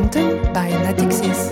Momentum by Natixis.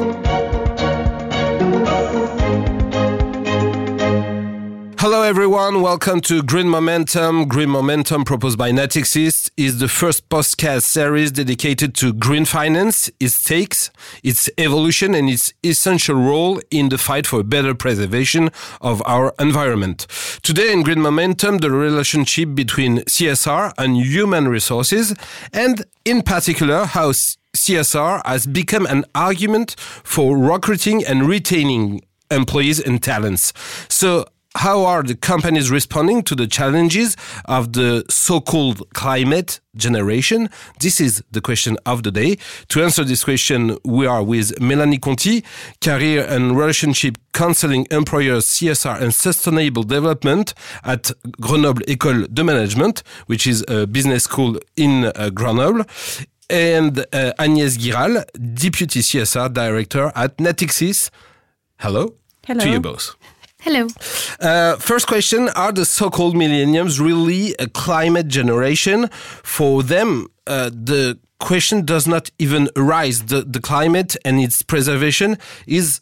Hello everyone, welcome to Green Momentum. Green Momentum proposed by Natixis is the first podcast series dedicated to green finance, its stakes, its evolution and its essential role in the fight for better preservation of our environment. Today in Green Momentum, the relationship between CSR and human resources and in particular how CSR has become an argument for recruiting and retaining employees and talents. So how are the companies responding to the challenges of the so-called climate generation? This is the question of the day. To answer this question, we are with Melanie Conti, Career and Relationship Counseling Employers CSR and Sustainable Development at Grenoble École de Management, which is a business school in uh, Grenoble and uh, Agnès Giral, Deputy CSR Director at Natixis. Hello. Hello. To you both. Hello. Uh, first question Are the so called millenniums really a climate generation? For them, uh, the question does not even arise. The, the climate and its preservation is,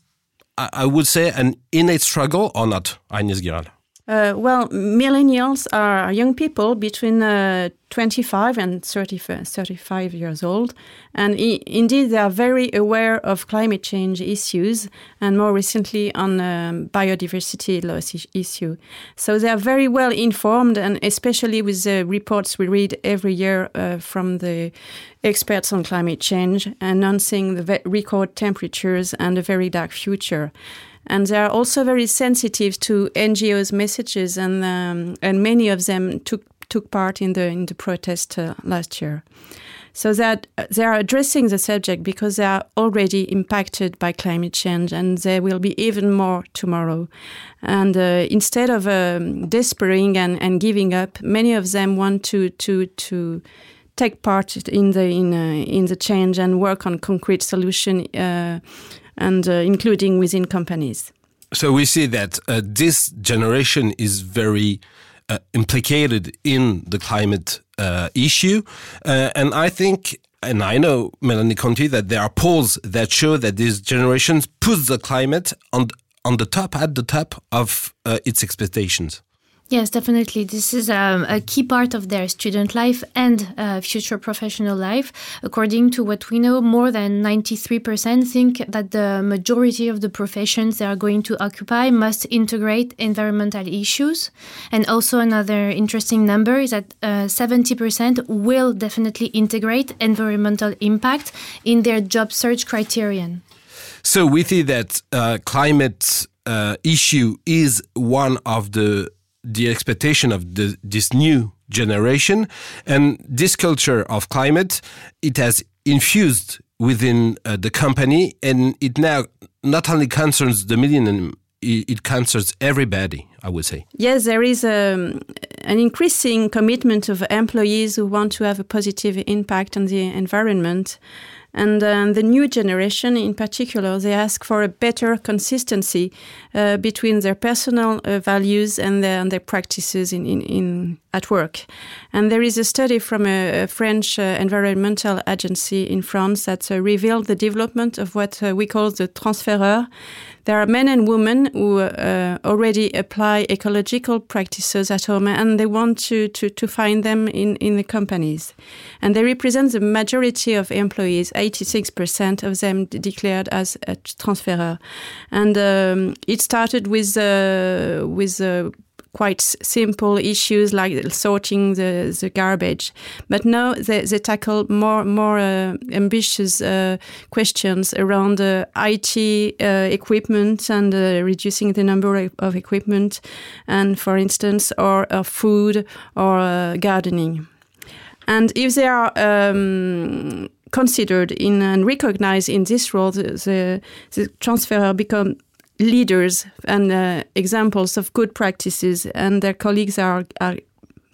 I would say, an innate struggle or not, Agnès Giral? Uh, well, millennials are young people between uh, 25 and 30, 35 years old. And indeed, they are very aware of climate change issues and more recently on um, biodiversity loss issue. So they are very well informed, and especially with the reports we read every year uh, from the experts on climate change announcing the record temperatures and a very dark future and they are also very sensitive to NGOs' messages, and um, and many of them took took part in the in the protest uh, last year. So that they are addressing the subject because they are already impacted by climate change, and there will be even more tomorrow. And uh, instead of um, despairing and, and giving up, many of them want to to to take part in the in uh, in the change and work on concrete solution uh, and uh, including within companies. So we see that uh, this generation is very uh, implicated in the climate issue, and I think. And I know, Melanie Conti, that there are polls that show that these generations put the climate on on the top, at the top of uh, its expectations. Yes, definitely. This is um, a key part of their student life and uh, future professional life. According to what we know, more than 93% think that the majority of the professions they are going to occupy must integrate environmental issues. And also, another interesting number is that uh, 70% will definitely integrate environmental impact in their job search criterion. So, we see that uh, climate uh, issue is one of the the expectation of the, this new generation. And this culture of climate it has infused within uh, the company and it now not only concerns the millennium it concerns everybody i would say. Yes there is a, um, an increasing commitment of employees who want to have a positive impact on the environment and um, the new generation, in particular, they ask for a better consistency uh, between their personal uh, values and their, and their practices in, in, in, at work. And there is a study from a, a French uh, environmental agency in France that uh, revealed the development of what uh, we call the transfereur. There are men and women who uh, already apply ecological practices at home and they want to, to, to find them in, in the companies. And they represent the majority of employees, 86% of them declared as a transferer. And um, it started with, uh, with uh, quite simple issues like sorting the, the garbage. But now they, they tackle more more uh, ambitious uh, questions around uh, IT uh, equipment and uh, reducing the number of equipment, and for instance, or, food or uh, gardening. And if they are um, considered in and recognized in this role, the, the, the transfer become leaders and uh, examples of good practices, and their colleagues are, are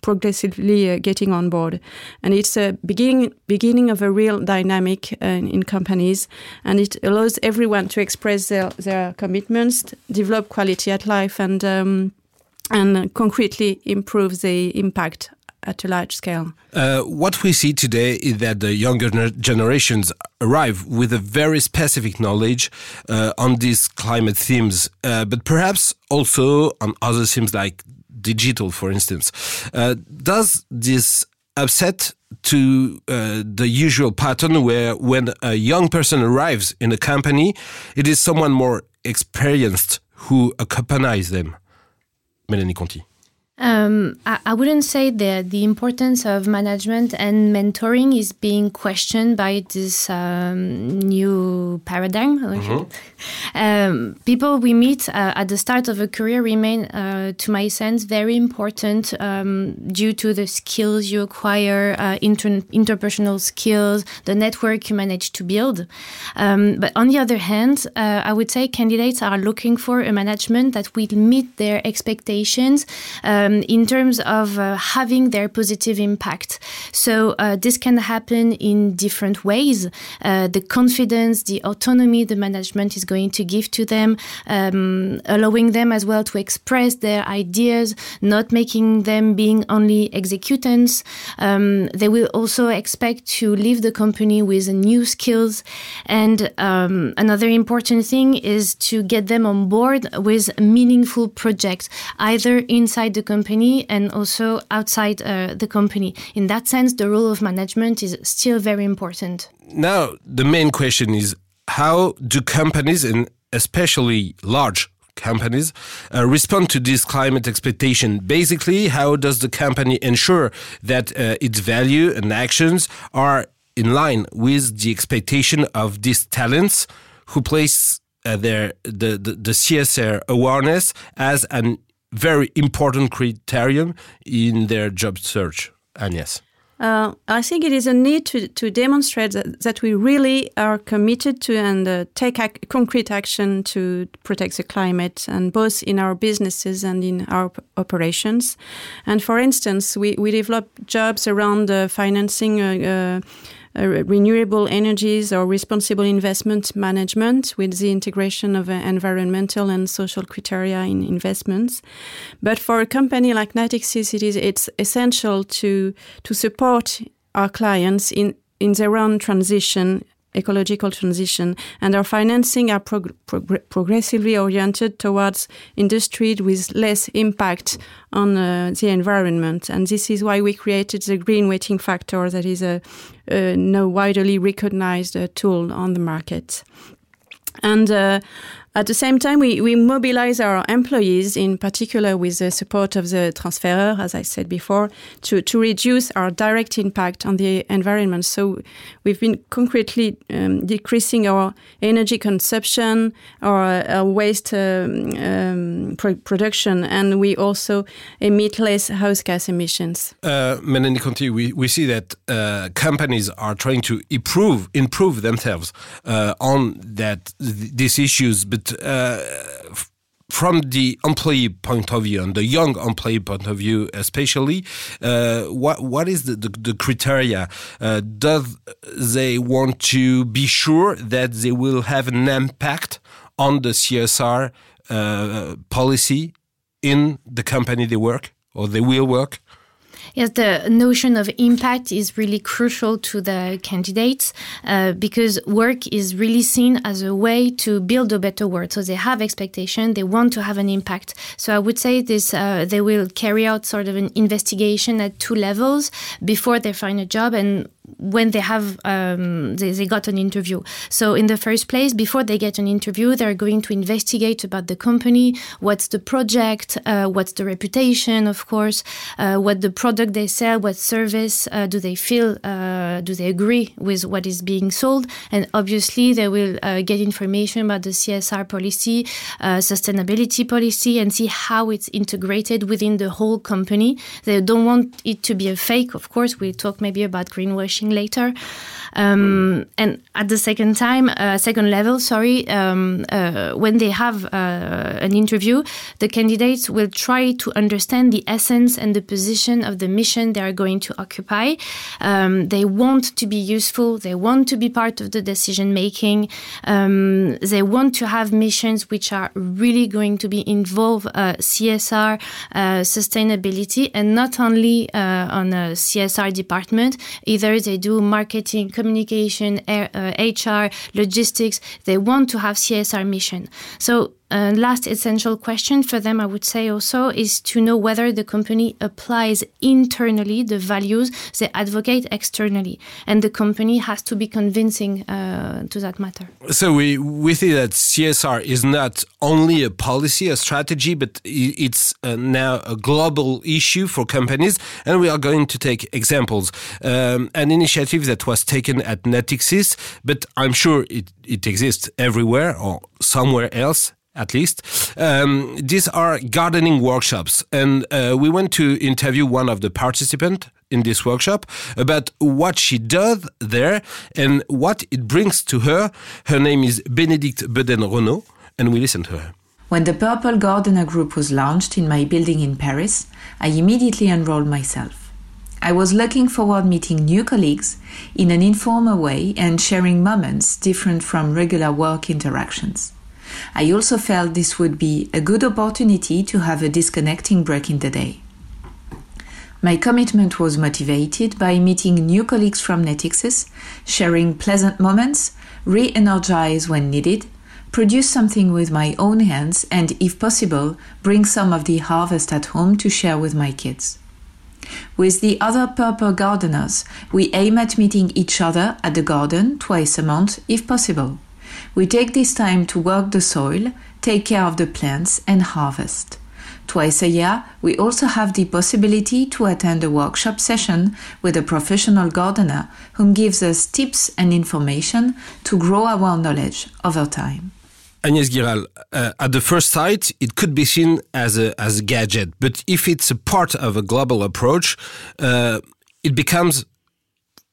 progressively uh, getting on board. And it's a beginning beginning of a real dynamic uh, in companies, and it allows everyone to express their, their commitments, develop quality at life, and um, and concretely improve the impact at a large scale. Uh, what we see today is that the younger generations arrive with a very specific knowledge uh, on these climate themes, uh, but perhaps also on other themes like digital, for instance. Uh, does this upset to uh, the usual pattern where when a young person arrives in a company, it is someone more experienced who accompanies them? Mélanie Conti. Um, I, I, wouldn't say that the importance of management and mentoring is being questioned by this um, new paradigm. Mm-hmm. Um, people we meet uh, at the start of a career remain, uh, to my sense, very important um, due to the skills you acquire, uh, inter- interpersonal skills, the network you manage to build. Um, but on the other hand, uh, I would say candidates are looking for a management that will meet their expectations. Um, um, in terms of uh, having their positive impact. So uh, this can happen in different ways. Uh, the confidence, the autonomy the management is going to give to them, um, allowing them as well to express their ideas, not making them being only executants. Um, they will also expect to leave the company with new skills. And um, another important thing is to get them on board with meaningful projects, either inside the company and also outside uh, the company. In that sense, the role of management is still very important. Now, the main question is how do companies, and especially large companies uh, respond to this climate expectation basically how does the company ensure that uh, its value and actions are in line with the expectation of these talents who place uh, their the, the, the csr awareness as an very important criterion in their job search. Agnes. Uh, I think it is a need to, to demonstrate that, that we really are committed to and uh, take ac concrete action to protect the climate, and both in our businesses and in our operations. And for instance, we, we develop jobs around uh, financing uh, uh, renewable energies or responsible investment management with the integration of uh, environmental and social criteria in investments. But for a company like Natixis, it is it's essential to to support our clients in in their own transition ecological transition, and our financing are prog prog progressively oriented towards industry with less impact on uh, the environment. And this is why we created the green weighting factor that is a, a now widely recognized uh, tool on the market. And uh, at the same time, we, we mobilize our employees, in particular with the support of the transferer, as I said before, to, to reduce our direct impact on the environment. So we've been concretely um, decreasing our energy consumption, our, our waste um, um, pro production, and we also emit less house gas emissions. Uh, Mélanie Conti, we, we see that uh, companies are trying to improve improve themselves uh, on that th these issues, but but uh, from the employee point of view and the young employee point of view especially uh, what what is the, the, the criteria? Uh, does they want to be sure that they will have an impact on the CSR uh, policy in the company they work or they will work Yes, the notion of impact is really crucial to the candidates uh, because work is really seen as a way to build a better world. So they have expectation, they want to have an impact. So I would say this: uh, they will carry out sort of an investigation at two levels before they find a job and when they have um, they, they, got an interview. So in the first place, before they get an interview, they're going to investigate about the company, what's the project, uh, what's the reputation, of course, uh, what the product they sell, what service uh, do they feel, uh, do they agree with what is being sold, and obviously they will uh, get information about the CSR policy, uh, sustainability policy, and see how it's integrated within the whole company. They don't want it to be a fake, of course. We talk maybe about greenwashing later. Um, and at the second time, uh, second level, sorry, um, uh, when they have uh, an interview, the candidates will try to understand the essence and the position of the mission they are going to occupy. Um, they want to be useful. They want to be part of the decision making. Um, they want to have missions which are really going to be involve uh, CSR, uh, sustainability, and not only uh, on a CSR department. Either they do marketing, communication, HR, uh, logistics. They want to have CSR mission. So uh, last essential question for them, I would say also, is to know whether the company applies internally the values they advocate externally. And the company has to be convincing uh, to that matter. So we, we see that CSR is not only a policy, a strategy, but it's uh, now a global issue for companies. And we are going to take examples. Um, an initiative that was taken at Natixis, but I'm sure it, it exists everywhere or somewhere else at least. Um, these are gardening workshops, and uh, we went to interview one of the participants in this workshop about what she does there and what it brings to her. Her name is Bénédicte Beden Renault, and we listen to her. When the Purple Gardener group was launched in my building in Paris, I immediately enrolled myself. I was looking forward meeting new colleagues in an informal way and sharing moments different from regular work interactions. I also felt this would be a good opportunity to have a disconnecting break in the day. My commitment was motivated by meeting new colleagues from Natixis, sharing pleasant moments, re energize when needed, produce something with my own hands, and if possible, bring some of the harvest at home to share with my kids. With the other purple gardeners, we aim at meeting each other at the garden twice a month if possible. We take this time to work the soil, take care of the plants, and harvest. Twice a year, we also have the possibility to attend a workshop session with a professional gardener whom gives us tips and information to grow our knowledge over time. Agnès Guiral, uh, at the first sight, it could be seen as a, as a gadget, but if it's a part of a global approach, uh, it becomes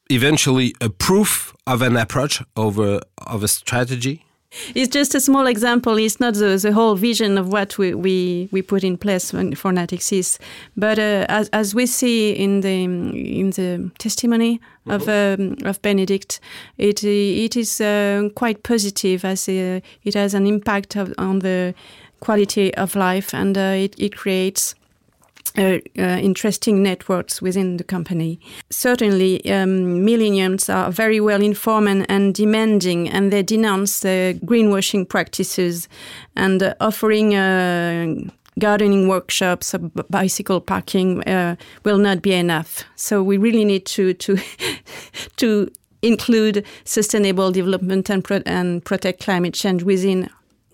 eventually a proof of an approach over of a strategy? It's just a small example. It's not the, the whole vision of what we, we, we put in place when for Natixis. But uh, as, as we see in the in the testimony of um, of Bénédicte, it it is uh, quite positive as uh, it has an impact of, on the quality of life and uh, it, it creates uh, uh, interesting networks within the company. Certainly, um, millennials are very well informed and, and, demanding, and they denounce the greenwashing practices and uh, offering uh, gardening workshops, bicycle parking uh, will not be enough. So we really need to to to include sustainable development and, pro and protect climate change within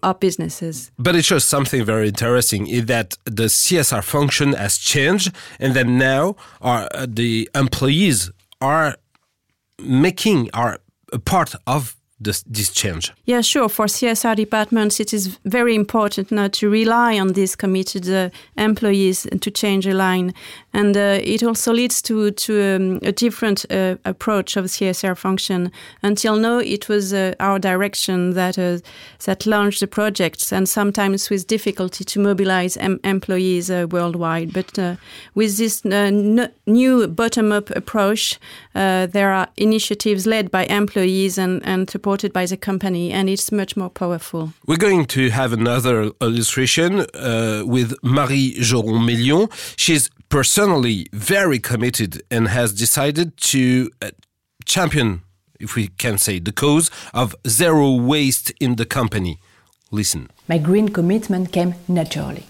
our businesses. But it shows something very interesting is that the CSR function has changed, and that now our, uh, the employees are making are a part of this, this change? Yeah, sure. For CSR departments, it is very important now to rely on these committed uh, employees to change a line. And uh, it also leads to, to um, a different uh, approach of CSR function. Until now, it was uh, our direction that, uh, that launched the projects, and sometimes with difficulty to mobilize em employees uh, worldwide. But with this new bottom up approach, there are initiatives led by employees and, and supported by the company, and it's much more powerful. We're going to have another illustration uh, with Marie Joron Million. She's personally very committed and has decided to uh, champion, if we can say, the cause of zero waste in the company. Listen. My green commitment came naturally.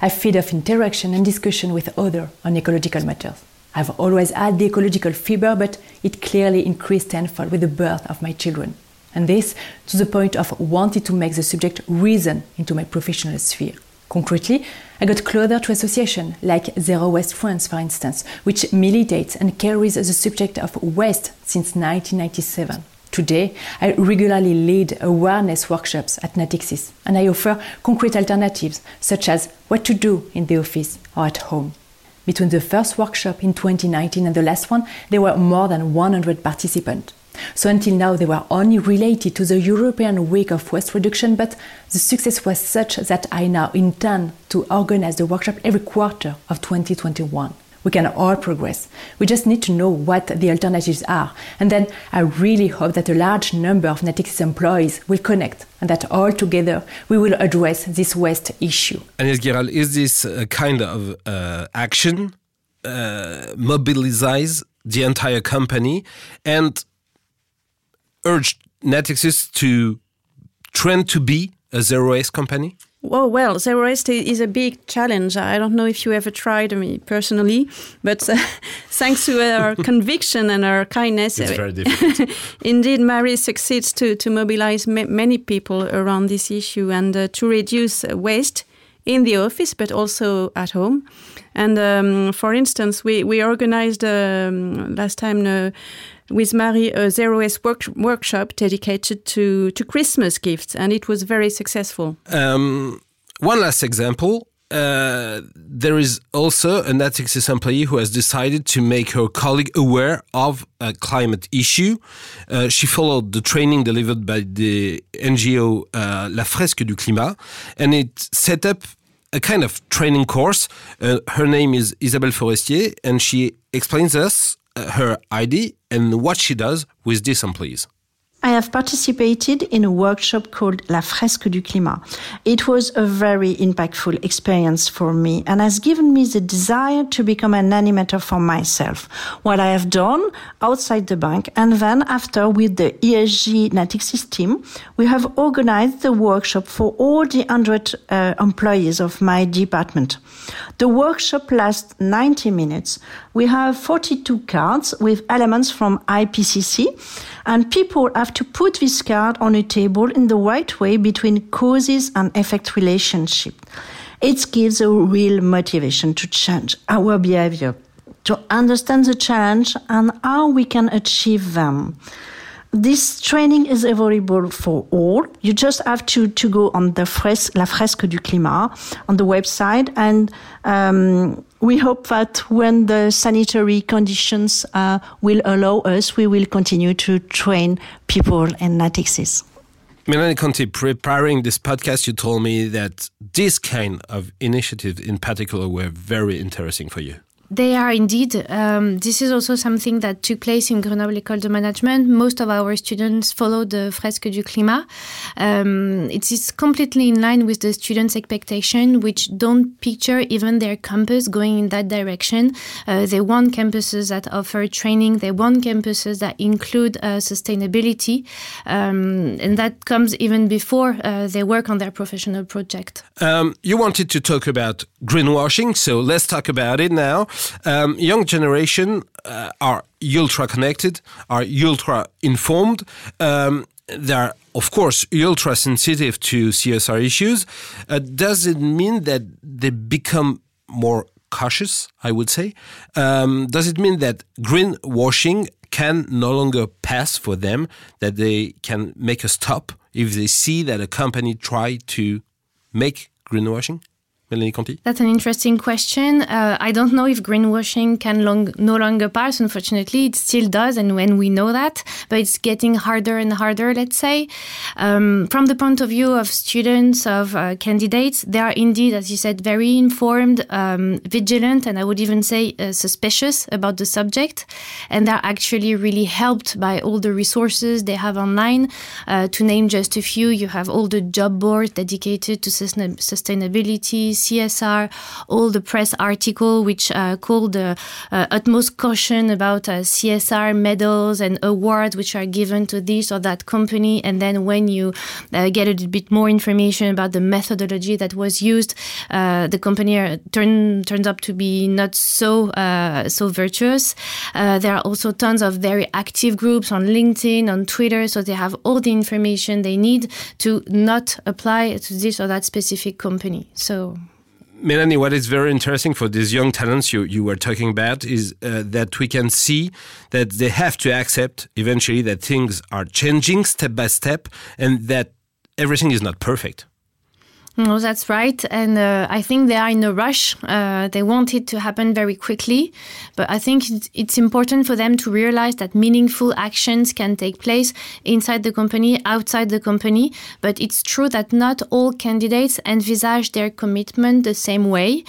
I feed off interaction and discussion with others on ecological matters. I've always had the ecological fever, but it clearly increased tenfold with the birth of my children and this to the point of wanting to make the subject reason into my professional sphere. Concretely, I got closer to associations like Zero Waste France, for instance, which militates and carries the subject of waste since 1997. Today, I regularly lead awareness workshops at Natixis, and I offer concrete alternatives, such as what to do in the office or at home. Between the first workshop in 2019 and the last one, there were more than 100 participants. So until now, they were only related to the European Week of Waste Reduction, but the success was such that I now intend to organize the workshop every quarter of 2021 we can all progress. We just need to know what the alternatives are. And then I really hope that a large number of Natixis employees will connect and that all together we will address this waste issue. Agnès Guiral, is this a kind of uh, action uh, mobilize the entire company and urge Natixis to trend to be a zero waste company? Oh, well, zero waste is a big challenge. I don't know if you ever tried me personally, but uh, thanks to our conviction and our kindness, it's very difficult. indeed, Marie succeeds to, to mobilize ma many people around this issue and uh, to reduce waste in the office, but also at home. And um, for instance, we, we organized um, last time uh, with Marie a Zero Waste work workshop dedicated to, to Christmas gifts, and it was very successful. Um, one last example. Uh, there is also an Natixis employee who has decided to make her colleague aware of a climate issue. Uh, she followed the training delivered by the NGO uh, La Fresque du Climat, and it set up a kind of training course. Uh, her name is Isabelle Forestier, and she explains us uh, her ID and what she does with these employees. I have participated in a workshop called La Fresque du Climat. It was a very impactful experience for me and has given me the desire to become an animator for myself. What I have done outside the bank and then after with the ESG Natixis team, we have organized the workshop for all the 100 uh, employees of my department. The workshop lasts 90 minutes. We have 42 cards with elements from IPCC and people have to put this card on a table in the right way between causes and effect relationship. It gives a real motivation to change our behavior, to understand the challenge and how we can achieve them. This training is available for all. You just have to, to go on the fres- La Fresque du Climat on the website and um, we hope that when the sanitary conditions uh, will allow us, we will continue to train people in Natixis. Melanie Conti, preparing this podcast, you told me that this kind of initiatives in particular were very interesting for you. They are indeed. Um, this is also something that took place in Grenoble École de Management. Most of our students follow the Fresque du Climat. Um, it is completely in line with the students' expectation, which don't picture even their campus going in that direction. Uh, they want campuses that offer training. They want campuses that include uh, sustainability, um, and that comes even before uh, they work on their professional project. Um, you wanted to talk about greenwashing, so let's talk about it now. Um, young generation uh, are ultra connected, are ultra informed. Um, they're of course ultra sensitive to CSR issues. Uh, does it mean that they become more cautious? I would say. Um, does it mean that greenwashing can no longer pass for them? That they can make a stop if they see that a company try to make greenwashing? Melanie Conti? That's an interesting question. Uh, I don't know if greenwashing can long, no longer pass. Unfortunately, it still does, and when we know that, but it's getting harder and harder. Let's say, um, from the point of view of students of uh, candidates, they are indeed, as you said, very informed, um, vigilant, and I would even say uh, suspicious about the subject, and they're actually really helped by all the resources they have online. Uh, to name just a few, you have all the job boards dedicated to sustainability CSR, all the press article which uh, called the uh, utmost caution about uh, CSR medals and awards which are given to this or that company. And then when you uh, get a bit more information about the methodology that was used, uh, the company turn, turns up to be not so so virtuous. there are also tons of very active groups on LinkedIn, on Twitter, so they have all the information they need to not apply to this or that specific company. So Melanie, what is very interesting for these young talents you, you were talking about is uh, that we can see that they have to accept eventually that things are changing step by step and that everything is not perfect. No, that's right. And uh, I think they are in a rush. Uh, they want it to happen very quickly. But I think it's important for them to realize that meaningful actions can take place inside the company, outside the company. But it's true that not all candidates envisage their commitment the same way.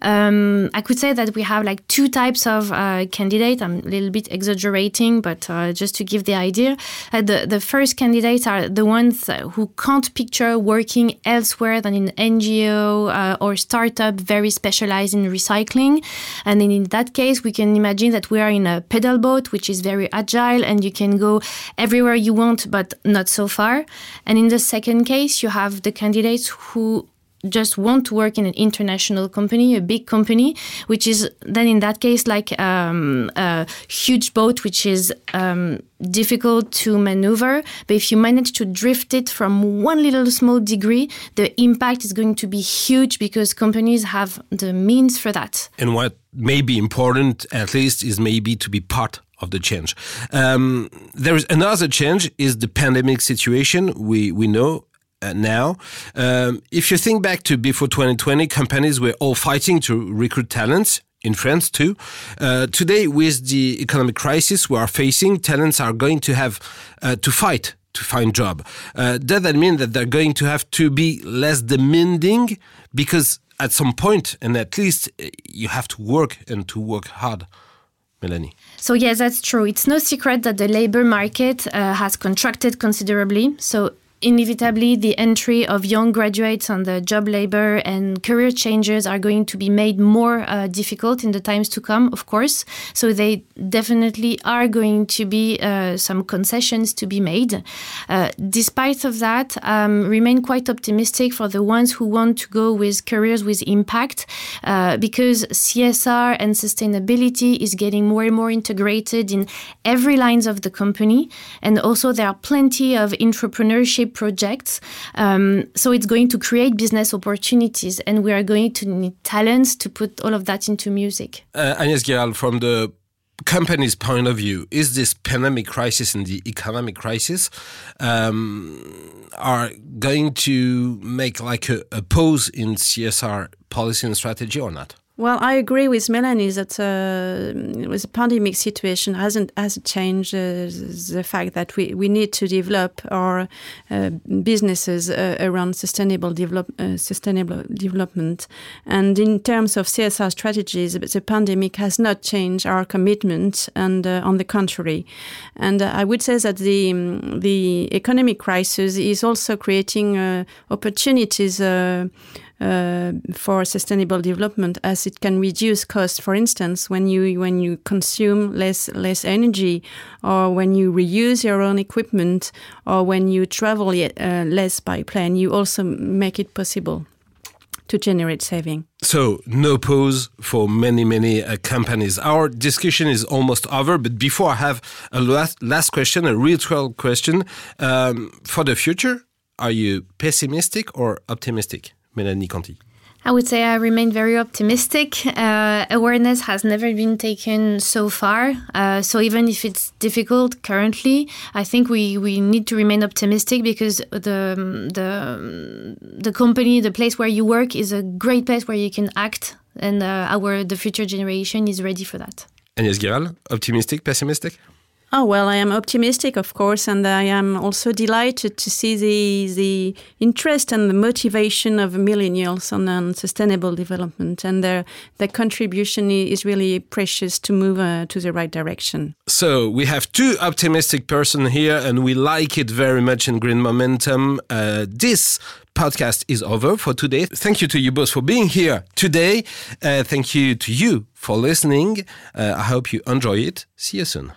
Um, I could say that we have like two types of uh, candidates. I'm a little bit exaggerating, but uh, just to give the idea, uh, the, the first candidates are the ones who can't picture working elsewhere than in NGO uh, or startup very specialized in recycling. And in that case, we can imagine that we are in a pedal boat, which is very agile and you can go everywhere you want, but not so far. And in the second case, you have the candidates who just want to work in an international company, a big company, which is then in that case like um, a huge boat, which is um, difficult to maneuver. But if you manage to drift it from one little small degree, the impact is going to be huge because companies have the means for that. And what may be important, at least, is maybe to be part of the change. Um, there is another change is the pandemic situation. We we know uh, now. Um, if you think back to before 2020, companies were all fighting to recruit talents in France too. Uh, today, with the economic crisis we are facing, talents are going to have uh, to fight to find job. Uh, does that mean that they're going to have to be less demanding because at some point, and at least uh, you have to work and to work hard? Melanie. So yes, that's true. It's no secret that the labor market uh, has contracted considerably. So inevitably the entry of young graduates on the job labor and career changes are going to be made more uh, difficult in the times to come of course. So they definitely are going to be uh, some concessions to be made. Uh, despite of that um, remain quite optimistic for the ones who want to go with careers with impact uh, because CSR and sustainability is getting more and more integrated in every lines of the company. And also there are plenty of entrepreneurship projects. Um, so it's going to create business opportunities, and we are going to need talents to put all of that into music. Uh, Agnès Guéral, from the company's point of view, is this pandemic crisis and the economic crisis um, are going to make like a, a pause in CSR policy and strategy or not? Well, I agree with Melanie that uh, with the pandemic situation hasn't hasn't changed uh, the fact that we, we need to develop our uh, businesses uh, around sustainable develop uh, sustainable development. And in terms of CSR strategies, the pandemic has not changed our commitment, and uh, on the contrary. And I would say that the the economic crisis is also creating opportunities uh, for sustainable development as it can reduce costs. for instance when you when you consume less less energy or when you reuse your own equipment or when you travel uh, less by plane you also make it possible to generate saving. So, no pause for many, many uh, companies. Our discussion is almost over, but before I have a last, last question, a real question um, for the future, are you pessimistic or optimistic? Melanie Conti? I would say I remain very optimistic. Uh, awareness has never been taken so far. Uh, so even if it's difficult currently, I think we, we need to remain optimistic because the, the, the company, the place where you work is a great place where you can act and uh, our the future generation is ready for that. Agnès Guéral, optimistic, pessimistic? Oh well, I am optimistic, of course, and I am also delighted to see the the interest and the motivation of millennials on, on sustainable development, and their their contribution is really precious to move uh, to the right direction. So we have two optimistic person here, and we like it very much in Green Momentum. Uh, this podcast is over for today. Thank you to you both for being here today. Uh, thank you to you for listening. Uh, I hope you enjoy it. See you soon.